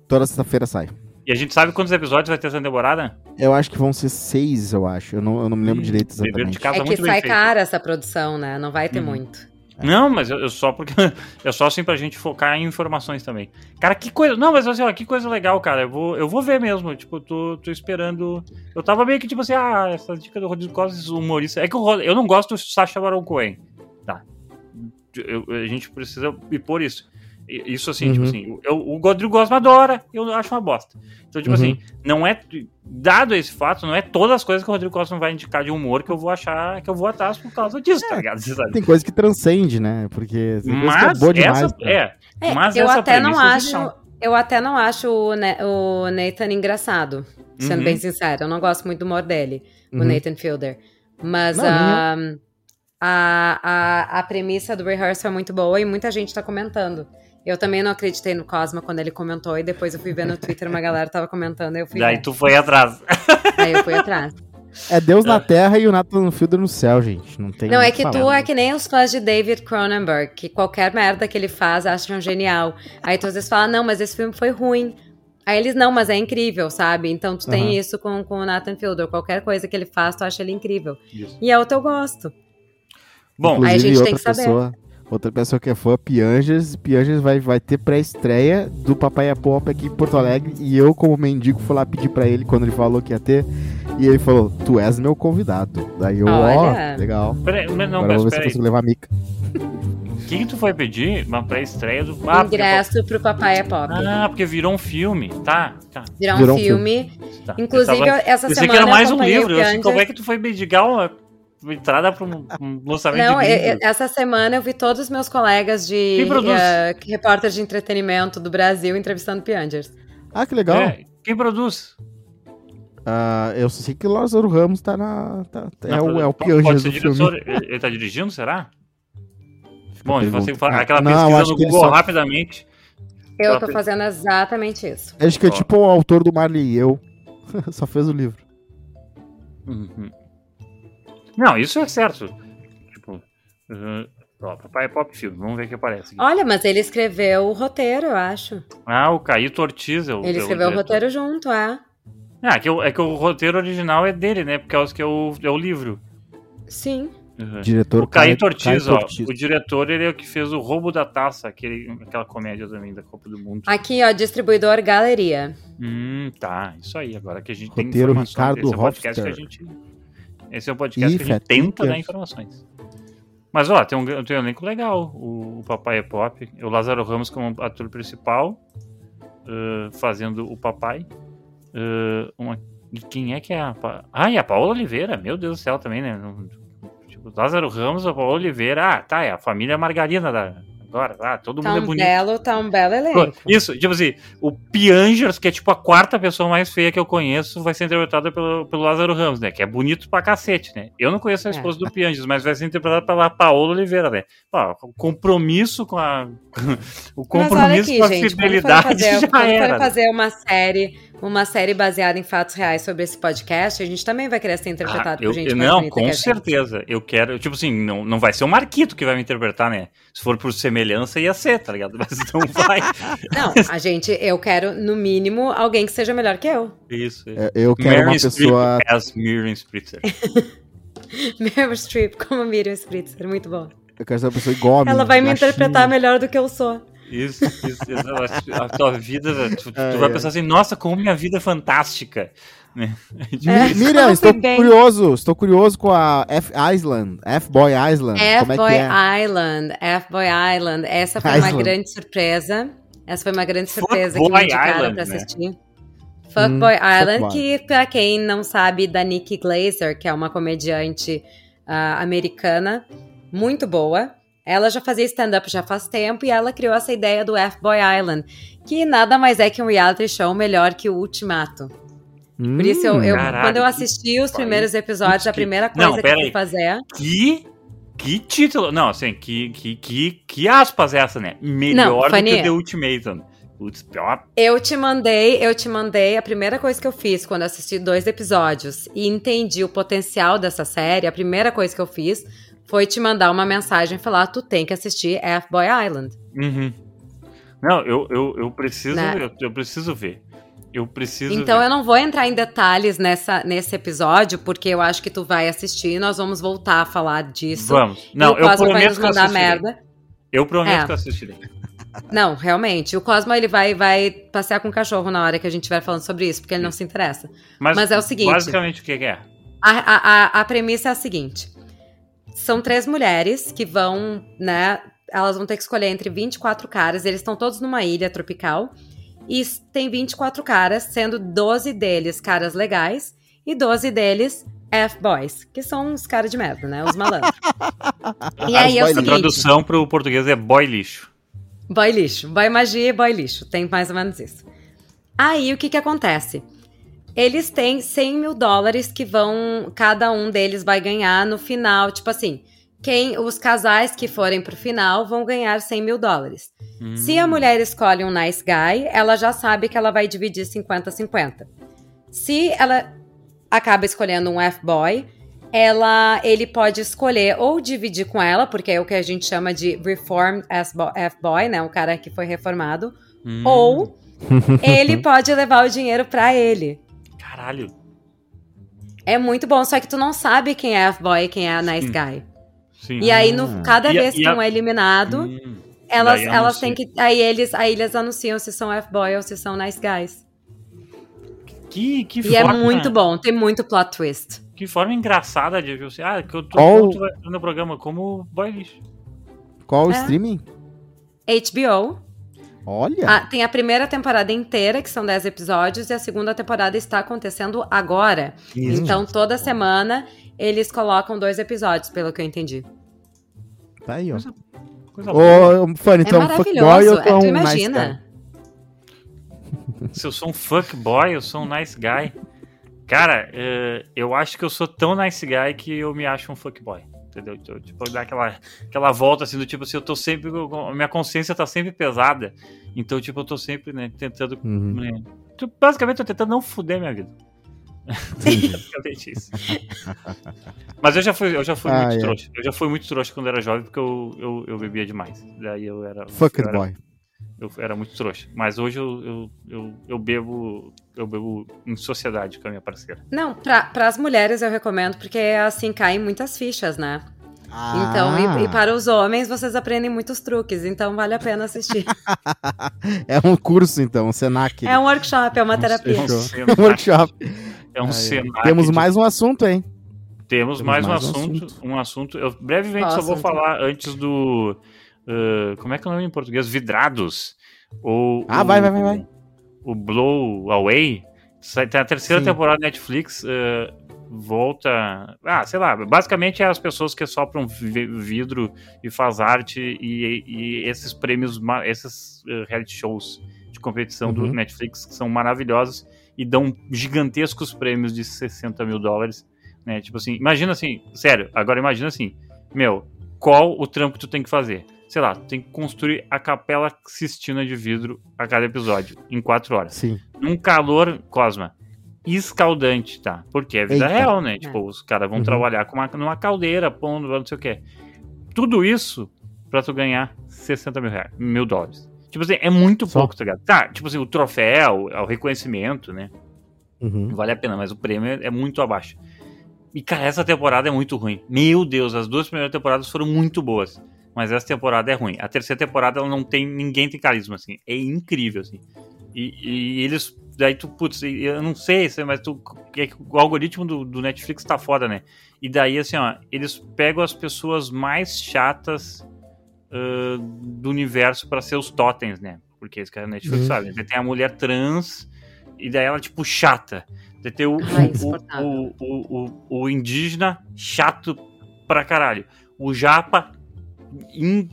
Toda sexta-feira sai. E a gente sabe quantos episódios vai ter essa temporada? Eu acho que vão ser seis, eu acho. Eu não, eu não me lembro Hum, direito dever de exatamente. casa É que muito bem sai feito. cara essa produção, né? Não vai ter Uhum. muito. Não, mas eu, eu só porque. <laughs> É só assim pra gente focar em informações também. Cara, que coisa. Não, mas assim, ó, que coisa legal, cara. Eu vou, eu vou ver mesmo. Tipo, tô, tô esperando. Eu tava meio que tipo assim, ah, essa dica do Rodrigo Costa, humorista. É que Rod- eu não gosto do Sacha Baron Cohen. Tá. Eu- a gente precisa ir por isso. Isso assim, tipo Uhum. assim, eu, o Rodrigo Cosma adora, eu acho uma bosta. Então, tipo Uhum. assim, não é. Dado esse fato, não é todas as coisas que o Rodrigo Cosma vai indicar de humor que eu vou achar que eu vou atrás por causa disso, tá É, ligado? Você sabe? Tem coisa que transcende, né? Porque tem coisa que é Mas boa demais. essa, é, É, mas eu essa até não acho. Eu até não acho o, Ne- o Nathan engraçado, sendo Uhum. bem sincero. Eu não gosto muito do humor dele, o Uhum. Nathan Fielder. Mas Não, nem ah, a, a, a premissa do rehearsal é muito boa e muita gente tá comentando. Eu também não acreditei no Cosma quando ele comentou, e depois eu fui ver no Twitter, uma galera tava comentando, e eu fui Daí ver. tu foi atrás. <laughs> Aí eu fui atrás. É Deus É. na terra e o Nathan Fielder no céu, gente. Não tem Não, é que falar. tu é que nem os fãs de David Cronenberg, que qualquer merda que ele faz acham genial. Aí tu às vezes fala, não, mas esse filme foi ruim. Aí eles, não, mas é incrível, sabe? Então tu Aham. tem isso com, com o Nathan Fielder. Qualquer coisa que ele faz, tu acha ele incrível. Isso. E é o teu gosto. Bom, Aí a gente tem que saber. pessoa, outra pessoa que é fã, Pianges, Pianges vai, vai ter pré-estreia do Papai é Pop aqui em Porto Alegre e eu, como mendigo, fui lá pedir pra ele quando ele falou que ia ter e ele falou, tu és meu convidado. Daí eu, ó, Olha. legal. peraí, não, Agora eu mas vou ver se eu consigo levar a mica. O que, que tu foi pedir? Uma pré-estreia do. Ah, porque- Ingresso pro Papai é Pop. Ah, porque virou um filme. Tá, tá. Virar um, virou um filme. tá. Inclusive, Eu tava- essa Pensei semana. que era mais eu um livro. o Eu Pianges. como é que tu foi uma entrada pra um, um lançamento Não, de eu- livro? eu- essa semana eu vi todos os meus colegas de Quem produz? eh, repórter de entretenimento do Brasil entrevistando Piangers. Ah, que legal. É, quem produz? Ah, eu sei que o Lázaro Ramos tá na. tá- é, Não, o, é o ser do filme. diretor. Ele, ele tá dirigindo, será? Bom, você aquela não, pesquisa acho no Google só- rapidamente. Eu tô fazendo exatamente isso. Acho que é tipo o autor do Marley e eu. <laughs> só fez o livro. Uhum. Não, isso é certo. Tipo, uh, ó, Papai é Pop Filme, vamos ver o que aparece. aqui. Olha, mas ele escreveu o roteiro, eu acho. Ah, o Caíto Ortiz. É o, Ele é escreveu o diretor. roteiro junto, é. Ah, que o- é que o roteiro original é dele, né? Por causa que é o, é o livro. Sim. Uhum. Diretor O Caíto Ortiz, ó. Ortiz. O diretor, ele é o que fez o Roubo da Taça, aquele, aquela comédia também da Copa do Mundo. Aqui, ó, distribuidor Galeria. Hum, tá. Isso aí. Agora que a gente tem Roteiro. Ricardo esse é o podcast que a gente. Esse é o podcast Ih, que a gente tenta dar informações. Mas, ó, tem um, tem um elenco legal. O, o Papai é Pop. O Lázaro Ramos como ator principal. uh, fazendo o papai. Uh, uma- e quem é que é a. Pa- Ah, e a Paola Oliveira. Meu Deus do céu também, né? Tipo, Lázaro Ramos, a Paola Oliveira. Ah, tá. É a família Margarina da. Agora, ah, todo Tá mundo é um bonito. belo, tá um belo elenco. Isso, tipo assim, o Piangers, que é tipo a quarta pessoa mais feia que eu conheço, vai ser interpretada pelo, pelo Lázaro Ramos, né? Que é bonito pra cacete, né? Eu não conheço a É. esposa do Piangers, mas vai ser interpretada pela Paola Oliveira, né? Pô, o compromisso com a. <laughs> o compromisso aqui, com a gente, fidelidade fazer, <laughs> já era. né? fazer uma série, uma série baseada em fatos reais sobre esse podcast, a gente também vai querer ser interpretado Ah, eu- por gente mais não, com certeza. Eu quero, tipo assim, não, não vai ser o Marquito que vai me interpretar, né? Se for por semelhança, ia ser, tá ligado? <laughs> Mas não vai. <laughs> Não, a gente, eu quero, no mínimo, alguém que seja melhor que eu. Isso. isso. É, Eu quero uma Meryl pessoa. Streep as Miriam Spritzer. Meryl Streep como Miriam Spritzer, muito bom. Eu quero ser uma pessoa igual a mim. Ela vai me baixinha. interpretar melhor do que eu sou. Isso, isso, isso. A tua vida, tu, tu Ai, vai ai. pensar assim, nossa, como minha vida é fantástica. Né? Mi- <laughs> É, Miriam, estou bem. curioso. Estou curioso com a F Island. F-Boy Island. Como é que F-Boy é? Island, F-Boy Island. Essa foi uma Island. grande surpresa. Essa foi uma grande Fuck surpresa que me Boy indicaram Island, pra né? assistir. Fuckboy Hum, Island, Fuckboy. que pra quem não sabe, da Nikki Glazer, que é uma comediante ah, americana, muito boa. Ela já fazia stand-up já faz tempo e ela criou essa ideia do F-Boy Island, que nada mais é que um reality show melhor que o Ultimato. Hum, Por isso, eu, eu- Caralho, quando eu assisti os primeiros episódios, Que- a primeira Não, coisa que eu fui fazer. Que, que título. Não, assim, que, que, que, que aspas é essa, né? Melhor Não, do Fanny. que The Ultimatum. Pior. Eu te mandei, eu te mandei. A primeira coisa que eu fiz quando assisti dois episódios e entendi o potencial dessa série, a primeira coisa que eu fiz foi te mandar uma mensagem e falar: tu tem que assistir F-Boy Island. Uhum. Não, eu, eu, eu preciso, Né? eu, eu preciso ver. Eu preciso Então ver. eu não vou entrar em detalhes nessa, nesse episódio, porque eu acho que tu vai assistir e nós vamos voltar a falar disso. Vamos. Não, o eu prometo que eu merda. Eu prometo É. que eu assistirei. Não, realmente. O Cosmo ele vai, vai passear com o cachorro na hora que a gente estiver falando sobre isso, porque ele não se interessa. Mas, Mas é o seguinte. Basicamente, o que é? A, a, a premissa é a seguinte: são três mulheres que vão, né? Elas vão ter que escolher entre 24 caras, eles estão todos numa ilha tropical. E tem 24 caras, sendo 12 deles caras legais e 12 deles F-boys, que são uns caras de merda, né? Os malandros. <laughs> e aí é o boy A seguinte: tradução para o português é boy lixo. Boy lixo. Boy magia e boy lixo. Tem mais ou menos isso. Aí, o que que acontece? Eles têm 100 mil dólares que vão... Cada um deles vai ganhar no final. Tipo assim, quem os casais que forem pro final vão ganhar 100 mil dólares. Se Hum. a mulher escolhe um nice guy, ela já sabe que ela vai dividir 50-50. Se ela acaba escolhendo um F-boy, ela, ele pode escolher ou dividir com ela, porque é o que a gente chama de reformed F-bo- F-boy, né? Um cara que foi reformado. Hum, Ou <laughs> ele pode levar o dinheiro pra ele. Caralho. É muito bom, só que tu não sabe quem é F-boy e quem é a nice Sim. guy. Sim. E aí, no, cada E a- vez e que a- um é eliminado, Hum, elas, elas têm que. Aí eles, aí eles anunciam se são F-boy ou se são nice guys. Que, que E é forma, muito bom, tem muito plot twist. Que forma engraçada de ver. Ah, que eu tô Qual- pronto vai entrar no programa como boy lixo. Qual o É. streaming? HBO. Olha. Ah, tem a primeira temporada inteira, que são 10 episódios, e a segunda temporada está acontecendo agora. Isso. Então, toda semana, eles colocam dois episódios, pelo que eu entendi. Tá aí, ó. Coisa boa. Ô, Fanny, tu é é um fuckboy ou maravilhoso. tu É, é tu um nice imagina. guy? Se eu sou um fuckboy, eu sou um nice guy. Cara, eh, eu acho que eu sou tão nice guy que eu me acho um fuckboy. Entendeu? Então, tipo, dar aquela, aquela volta assim, do tipo assim, eu tô sempre. a Minha consciência tá sempre pesada. Então, tipo, eu tô sempre, né, tentando. Uhum. né, basicamente, eu tô tentando não fuder minha vida. <laughs> Basicamente isso. Mas eu já fui, eu já fui Ah, muito é. trouxa. Eu já fui muito trouxa quando era jovem, porque eu, eu, eu bebia demais. Daí eu era. eu era Fuckboy. Eu era muito trouxa. Mas hoje eu, eu, eu, eu bebo. Eu bebo em sociedade com a minha parceira. Não, para as mulheres eu recomendo, porque assim caem muitas fichas, né? Ah. Então, e, e para os homens, vocês aprendem muitos truques, então vale a pena assistir. <laughs> É um curso, então, um Senac. é um workshop, é uma terapia. É um <laughs> um workshop. É um cenário Temos mais um assunto, hein? Temos temos mais, mais um, um assunto, um assunto. Eu brevemente Qual só vou assunto? falar antes do. Uh, como é que é o nome em português? Vidrados. Ou Ah, o- vai, vai, vai, vai. O Blow Away. Tem a terceira Sim. temporada da Netflix. uh, volta. Ah, sei lá. Basicamente é as pessoas que sopram vi- vidro e faz arte e, e esses prêmios, esses uh, reality shows de competição do Uhum. Netflix que são maravilhosos e dão gigantescos prêmios de 60 mil dólares, né? Tipo assim, imagina assim, sério, agora imagina assim, meu, qual o trampo que tu tem que fazer? Sei lá, tu tem que construir a Capela Sistina de vidro a cada episódio, em quatro horas. Sim. Num calor, Cosma, escaldante, tá? Porque é vida Eita. real, né? Tipo, os caras vão Uhum. trabalhar com uma, numa caldeira, pondo, não sei o quê. Tudo isso pra tu ganhar 60 mil, reais, mil dólares. Tipo assim, é muito Só. pouco, tá ligado? Tá, tipo assim, o troféu, o reconhecimento, né? Uhum. Vale a pena, mas o prêmio é muito abaixo. E, cara, essa temporada é muito ruim. Meu Deus, as duas primeiras temporadas foram muito boas. Mas essa temporada é ruim. A terceira temporada, ela não tem. Ninguém tem carisma, assim. É incrível, assim. E, e eles. Daí tu, putz, eu não sei, sei, mas tu, é que o algoritmo do, do Netflix tá foda, né? E daí, assim, ó, eles pegam as pessoas mais chatas ah, do universo pra ser os totens, né? Porque esse cara Netflix Uhum. sabe. Daí tem a mulher trans, e daí ela, tipo, chata. Daí tem o, o, insuportável. o, o, o, o indígena chato pra caralho. O japa,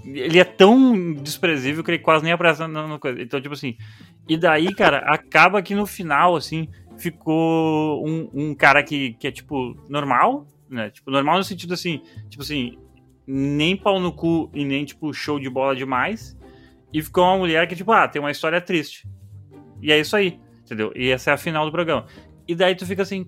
ele é tão desprezível que ele quase nem aparece na, coisa. Então, tipo assim. E daí, cara, acaba que no final, assim, ficou um, um cara que, que é, tipo, normal, né? Tipo, normal no sentido assim, tipo assim, nem pau no cu e nem, tipo, show de bola demais. E ficou uma mulher que, tipo, ah, tem uma história triste. E é isso aí, entendeu? E essa é a final do programa. E daí tu fica assim,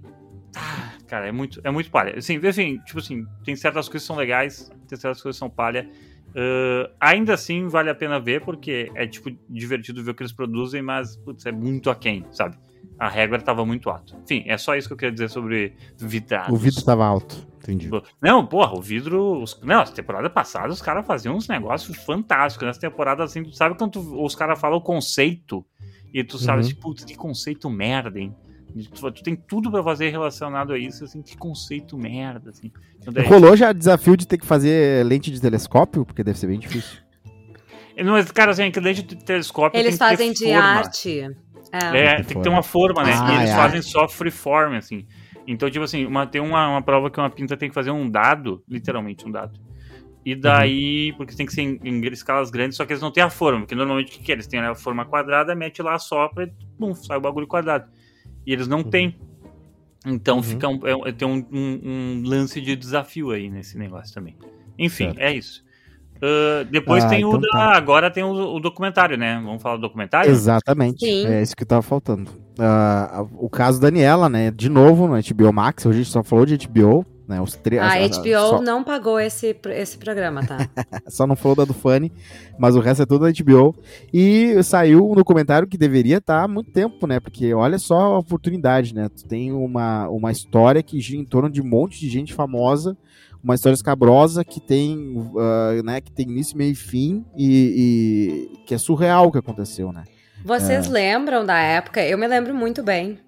ah, cara, é muito, é muito palha. Assim, assim, tipo assim, tem certas coisas que são legais, tem certas coisas que são palha. Uh, ainda assim, vale a pena ver, porque é, tipo, divertido ver o que eles produzem, mas, putz, é muito aquém, sabe? A régua estava muito alta. Enfim, é só isso que eu queria dizer sobre vidrados. O vidro estava alto, entendi. Não, porra, o vidro... Os, não, as temporada passada os caras faziam uns negócios fantásticos. Nessa temporada, assim, sabe quando tu, os caras falam o conceito e tu sabe, uhum. assim, putz, que conceito merda, hein? Tu, tem tudo para fazer relacionado a isso, assim, que conceito merda, assim. Então, daí, Rolou já desafio de ter que fazer lente de telescópio? Porque deve ser bem difícil. Mas, cara, assim, que lente de telescópio Eles fazem de forma. arte. É, é tem que ter uma forma, né? Ah, e eles é. fazem só freeform, assim. Então, tipo assim, uma, tem uma, uma prova que uma pinta tem que fazer um dado, literalmente um dado. E daí, uhum. porque tem que ser em, em, escalas grandes, só que eles não têm a forma. Porque normalmente o que, que é? Eles têm a forma quadrada, mete lá, sopra e pum, sai o bagulho quadrado. E eles não uhum. têm. Então uhum. fica um, é, tem um, um, um, lance de desafio aí nesse negócio também. Enfim, certo. é isso. Uh, depois ah, tem então o da, tá. agora tem o, o, documentário, né? Vamos falar do documentário? Exatamente. Sim. É isso que tava faltando. Uh, o caso Daniela, né? De novo no HBO Max, hoje a gente só falou de HBO. Né, os a HBO só... não pagou esse, esse programa, tá? <laughs> só não falou da do Funny, mas o resto é tudo da HBO. E saiu um documentário que deveria estar tá há muito tempo, né? Porque olha só a oportunidade, né? Tu tem uma, uma história que gira em torno de um monte de gente famosa uma história escabrosa que tem, uh, né, que tem início, meio e fim e, e, que é surreal o que aconteceu, né? Vocês é. lembram da época? Eu me lembro muito bem.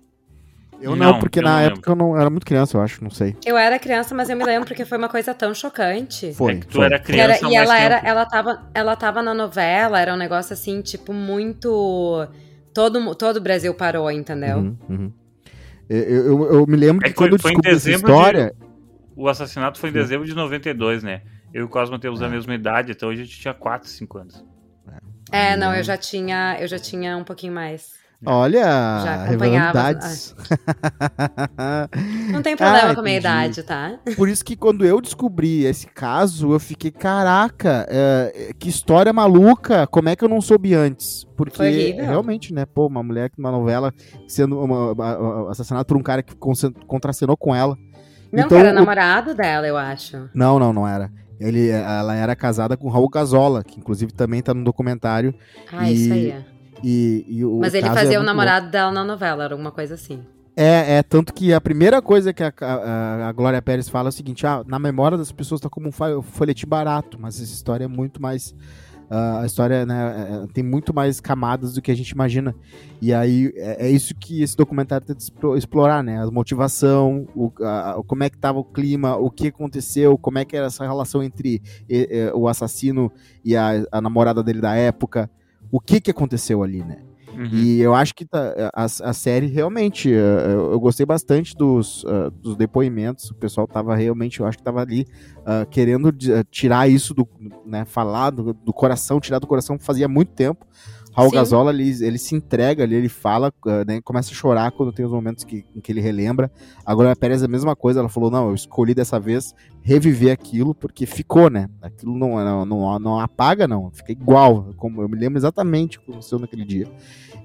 Eu não, não porque eu na não época lembro. eu não era muito criança, eu acho, não sei. Eu era criança, mas eu me lembro porque foi uma coisa tão chocante. Foi. É que tu foi. era criança, era, e ela era, ela tava, ela tava na novela, era um negócio assim, tipo muito todo todo o Brasil parou, entendeu? Uhum, uhum. Eu, eu, eu, me lembro é que, quando eu descobri essa história, de o assassinato foi em dezembro de 92, né? Eu e o Cosmo temos a é. mesma idade, então a gente tinha 4, 5 anos. É, não, eu já tinha, eu já tinha um pouquinho mais. Olha, já acompanhava. Não tem <laughs> problema ah, com a minha idade, tá? Por isso que quando eu descobri esse caso, eu fiquei, caraca, é, que história maluca, como é que eu não soube antes? Porque realmente, né, pô, uma mulher numa novela sendo uma, uma, assassinada por um cara que contracenou com ela. Não, então, era o... namorado dela, eu acho. Não, não, não era. Ele, ela era casada com Raul Gazola, que inclusive também tá no documentário. Ah, e, isso aí. E, e o Mas ele fazia é o namorado bom. dela na novela, era alguma coisa assim. É, é, tanto que a primeira coisa que a, a, a Glória Pérez fala é o seguinte: ah, na memória das pessoas tá como um folhetim barato, mas essa história é muito mais Uh, a história né, é, é, tem muito mais camadas do que a gente imagina. E aí é, é isso que esse documentário tenta explorar, né? A motivação, o, a, como é que estava o clima, o que aconteceu, como é que era essa relação entre e, e, o assassino e a, a namorada dele da época, o que que aconteceu ali, né? Uhum. E eu acho que tá, a, a, série realmente, uh, eu, eu, gostei bastante dos, uh, dos depoimentos. O pessoal tava realmente, eu acho que tava ali uh, querendo tirar isso do, né, falar do, do, coração, tirar do coração fazia muito tempo. Raul Sim. Gazola, ele, ele se entrega ali, ele fala, né, começa a chorar quando tem os momentos que, em que ele relembra. Agora a Pérez é a mesma coisa, ela falou, não, eu escolhi dessa vez reviver aquilo, porque ficou, né? Aquilo não, não, não, não apaga, não, fica igual, como eu me lembro exatamente o que aconteceu naquele dia.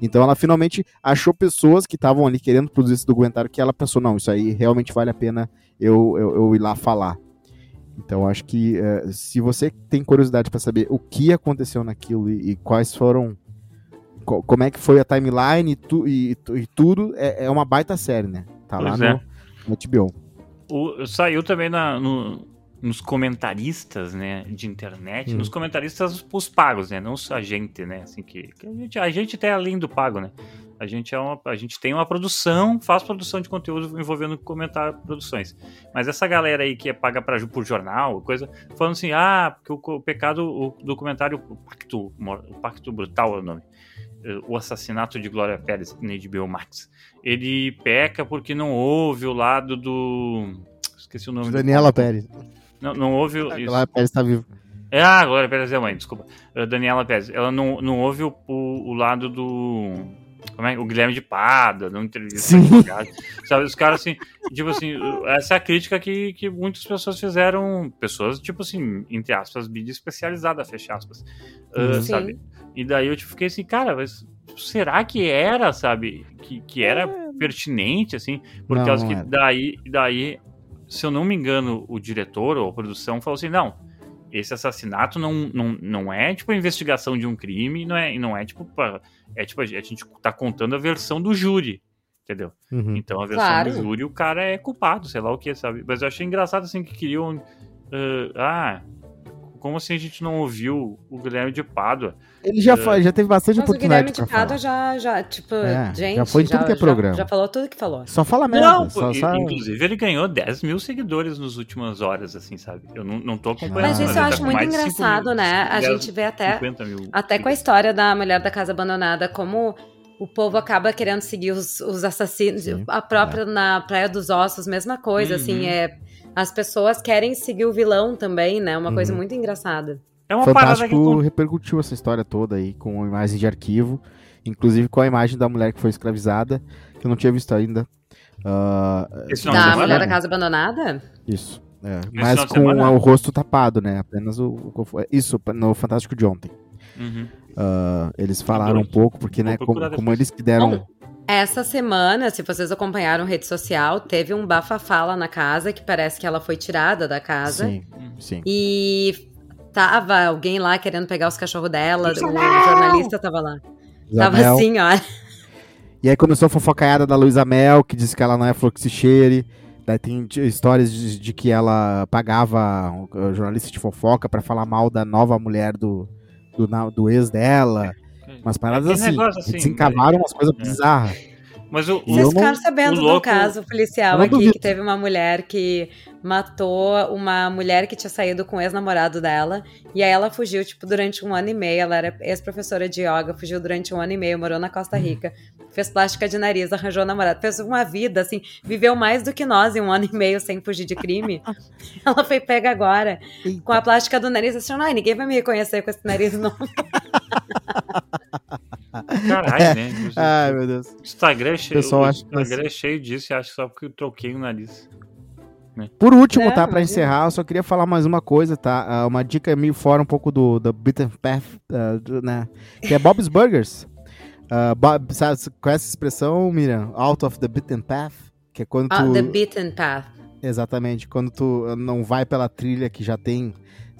Então ela finalmente achou pessoas que estavam ali querendo produzir esse documentário que ela pensou, não, isso aí realmente vale a pena eu, eu, eu ir lá falar. Então acho que uh, se você tem curiosidade para saber o que aconteceu naquilo e, e quais foram co como é que foi a timeline e, tu, e, e tudo, é, é, uma baita série, né? Tá pois lá é. no, no HBO. O, saiu também na, no, nos comentaristas, né, de internet, hum. nos comentaristas os pagos, né, não a gente, né, assim que, que, a gente a gente até além do pago, né. A gente é uma, a gente tem uma produção, faz produção de conteúdo envolvendo comentar produções. Mas essa galera aí que é paga para por jornal, coisa, falando assim: "Ah, porque o, o pecado, o documentário o Pacto, o Pacto Brutal é o nome o assassinato de Glória Pérez na HBO Max. Ele peca porque não houve o lado do. Esqueci o nome. Daniela do... Pérez. Não, não houve. A Glória Pérez está viva. É, ah, Glória Pérez é mãe, desculpa. Uh, Daniela Pérez. Ela não, não houve o, o, o lado do. Como é? O Guilherme de Pada, não entrevista. Sabe, os caras assim, tipo assim, essa é a crítica que, que muitas pessoas fizeram, pessoas, tipo assim, entre aspas, mídia especializada, fecha aspas. Uh, sabe? E daí eu tipo, fiquei assim, cara, mas será que era, sabe? Que, que era é... pertinente, assim? Por não, causa que daí, daí, se eu não me engano, o diretor ou a produção falou assim, não, esse assassinato não, não, não é tipo a investigação de um crime, não é, não é tipo. É tipo, a gente tá contando a versão do júri. Entendeu? Uhum. Então a versão claro. do júri, o cara é culpado, sei lá o que, sabe? Mas eu achei engraçado assim que queriam. Uh, ah, como assim a gente não ouviu o Guilherme de Pádua? Ele já, foi, já teve bastante Mas oportunidade. O Guilherme de Pádua já, já, tipo, é, gente. Já foi em tudo já, que é programa. Já, já, falou tudo que falou. Só fala merda. Não, só, só... inclusive ele ganhou 10 mil seguidores nas últimas horas, assim, sabe? Eu não, não tô acompanhando. Mas isso eu acho tá muito engraçado, mil, né? A gente vê até, até com a história da mulher da casa abandonada, como o povo acaba querendo seguir os, os assassinos. Sim, a própria é. na Praia dos Ossos, mesma coisa, assim, uhum. assim, é. As pessoas querem seguir o vilão também, né? Uma uhum. coisa muito engraçada. É uma Fantástico que... repercutiu essa história toda aí com imagens de arquivo, inclusive com a imagem da mulher que foi escravizada, que eu não tinha visto ainda. Uh, Esse da mulher da casa abandonada? Isso. É, mas com o rosto tapado, né? Apenas o, o, Isso, no Fantástico de ontem. Uhum. Uh, eles falaram um pouco, porque, né, como, como, eles que deram. Essa semana, se vocês acompanharam rede social, teve um bafafá na casa, que parece que ela foi tirada da casa. Sim, sim. E tava alguém lá querendo pegar os cachorros dela, o jornalista tava lá. Tava assim, ó. E aí começou a fofocaiada da Luísa Mel, que disse que ela não é fluxicheire. Daí tem histórias de, de, que ela pagava um jornalista de fofoca para falar mal da nova mulher do, do, do ex dela. Umas paradas assim. assim desencavaram umas coisas é. bizarras. Mas o, Vocês ficaram sabendo do caso policial aqui, duvido. que teve uma mulher que matou uma mulher que tinha saído com o ex-namorado dela. E aí ela fugiu, tipo, durante um ano e meio. Ela era ex-professora de yoga, fugiu durante um ano e meio, morou na Costa uhum. Rica. Fez plástica de nariz, arranjou namorado. Fez uma vida, assim, viveu mais do que nós em um ano e meio sem fugir de crime. <laughs> ela foi pega agora, Eita. com a plástica do nariz, assim, ai, ninguém vai me reconhecer com esse nariz novo. <laughs> Caralho, é. né? Ai, meu Deus. Instagram é cheio, Pessoal, Instagram é cheio disso e acho só porque eu troquei o nariz. Né? Por último, é, tá? Pra encerrar, eu só queria falar mais uma coisa, tá? Uh, uma dica meio fora um pouco do, do Beaten Path, uh, né? Que é Bob's Burgers. Uh, Bob, sabe, conhece a expressão, Miriam? Out of the Beaten Path? Que é quando tu... the Beaten Path. Exatamente. Quando tu não vai pela trilha que já tem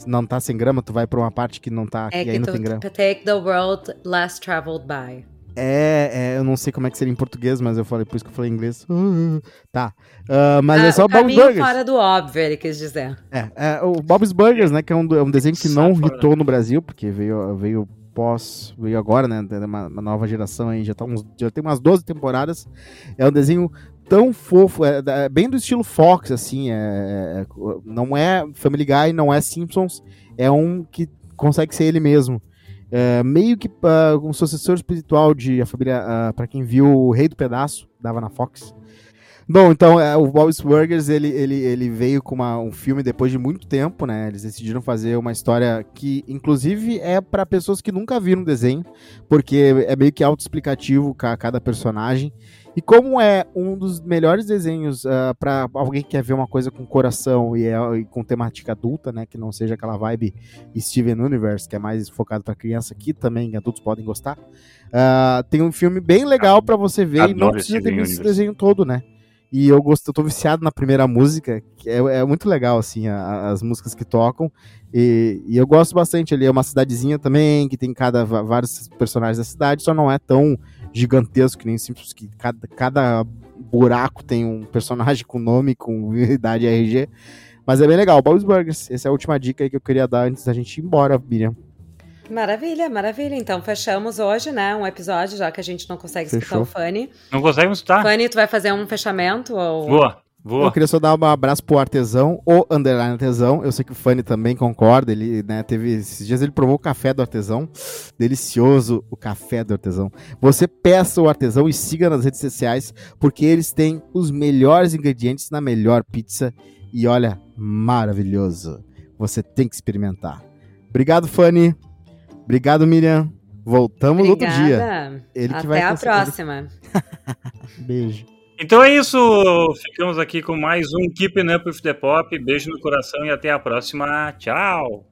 não tá sem grama, tu vai pra uma parte que não tá, é que aí não tem grama. Take the world less traveled by. É, é, eu não sei como é que seria em português, mas eu falei, por isso que eu falei em inglês. Uh, <laughs> tá. Uh, mas é ah, é só Bob's Burgers. fora do óbvio, ele quis dizer. É, é o Bob's Burgers, né, que é um, é um desenho que não hitou no Brasil, porque veio, veio pós, veio agora, né, uma, uma nova geração aí, já, tá uns, já tem umas 12 temporadas. É um desenho tão fofo, é, é, bem do estilo Fox, assim, é, é, não é Family Guy, não é Simpsons, é um que consegue ser ele mesmo. É, meio que uh, um sucessor espiritual de A Família, uh, para quem viu O Rei do Pedaço, dava na Fox. Bom, então, é, o Bob's Burgers, ele, ele, ele veio com uma, um filme depois de muito tempo, né? Eles decidiram fazer uma história que, inclusive, é para pessoas que nunca viram o desenho, porque é meio que autoexplicativo cada personagem. E como é um dos melhores desenhos uh, ah, para alguém que quer ver uma coisa com coração e, é, e, com temática adulta, né, que não seja aquela vibe Steven Universe, que é mais focado para criança, que também adultos podem gostar, uh, tem um filme bem legal para você ver Adoro e não precisa ter visto esse desenho todo, né? E eu gosto, eu tô viciado na primeira música, que é, é muito legal, assim, a, as músicas que tocam. E, e, eu gosto bastante ali. É uma cidadezinha também, que tem cada, vários personagens da cidade, só não é tão gigantesco que nem simples que cada, cada buraco tem um personagem com nome, com <laughs> idade RG. Mas é bem legal. Bob's Burgers. Essa é a última dica aí que eu queria dar antes da gente ir embora, Miriam. Maravilha, maravilha. Então fechamos hoje, né? Um episódio, já que a gente não consegue Fechou. escutar o Fanny. Não consegue escutar? Fanny, tu vai fazer um fechamento? Ou... Boa. Boa. Eu queria só dar um abraço pro artesão, o underline artesão. Eu sei que o Fanny também concorda. Ele, né, teve. Esses dias ele provou o café do artesão. Delicioso o café do artesão. Você peça o artesão e siga nas redes sociais, porque eles têm os melhores ingredientes na melhor pizza. E olha, maravilhoso. Você tem que experimentar. Obrigado, Fanny. Obrigado, Miriam. Voltamos Obrigada. outro dia. Ele Até vai a próxima. <laughs> Beijo. Então é isso. Ficamos aqui com mais um Keeping Up with the Pop. Beijo no coração e até a próxima. Tchau.